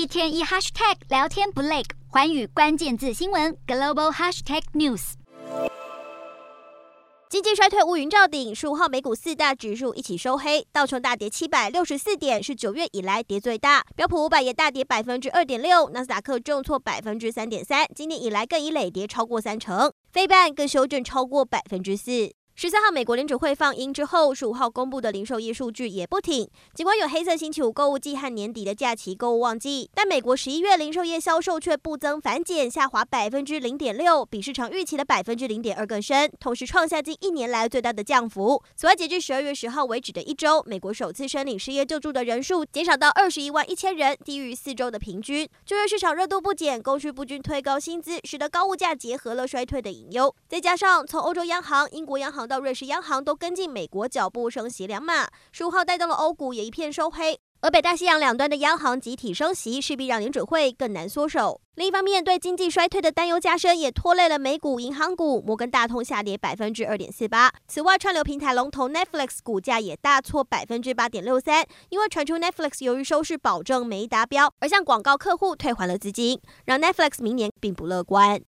一天一 hashtag 聊天不累，寰宇关键字新闻 global hashtag news。经济衰退乌云罩顶，十五号美股四大指数一起收黑，道琼大跌七百六十四点，是九月以来跌最大；标普五百也大跌百分之二点六，纳斯达克重挫百分之三点三，今年以来更已累跌超过三成，非半更修正超过百分之四。十三号，美国联储会放鹰之后，十五号公布的零售业数据也不挺。尽管有黑色星期五购物季和年底的假期购物旺季，但美国十一月零售业销售却不增反减，下滑百分之零点六，比市场预期的百分之零点二更深，同时创下近一年来最大的降幅。此外，截至十二月十号为止的一周，美国首次申领失业救助的人数减少到二十一万一千人，低于四周的平均。就业市场热度不减，供需不均推高薪资，使得高物价结合了衰退的隐忧。再加上从欧洲央行、英国央行到瑞士央行都跟进美国脚步升息两码，十五号带动了欧股也一片收黑。而北大西洋两端的央行集体升息，势必让联准会更难缩手。另一方面，对经济衰退的担忧加深，也拖累了美股银行股，摩根大通下跌百分之二点四八。此外，串流平台龙头 Netflix 股价也大挫百分之八点六三，因为传出 Netflix 由于收视保证没达标，而向广告客户退还了资金，让 Netflix 明年并不乐观。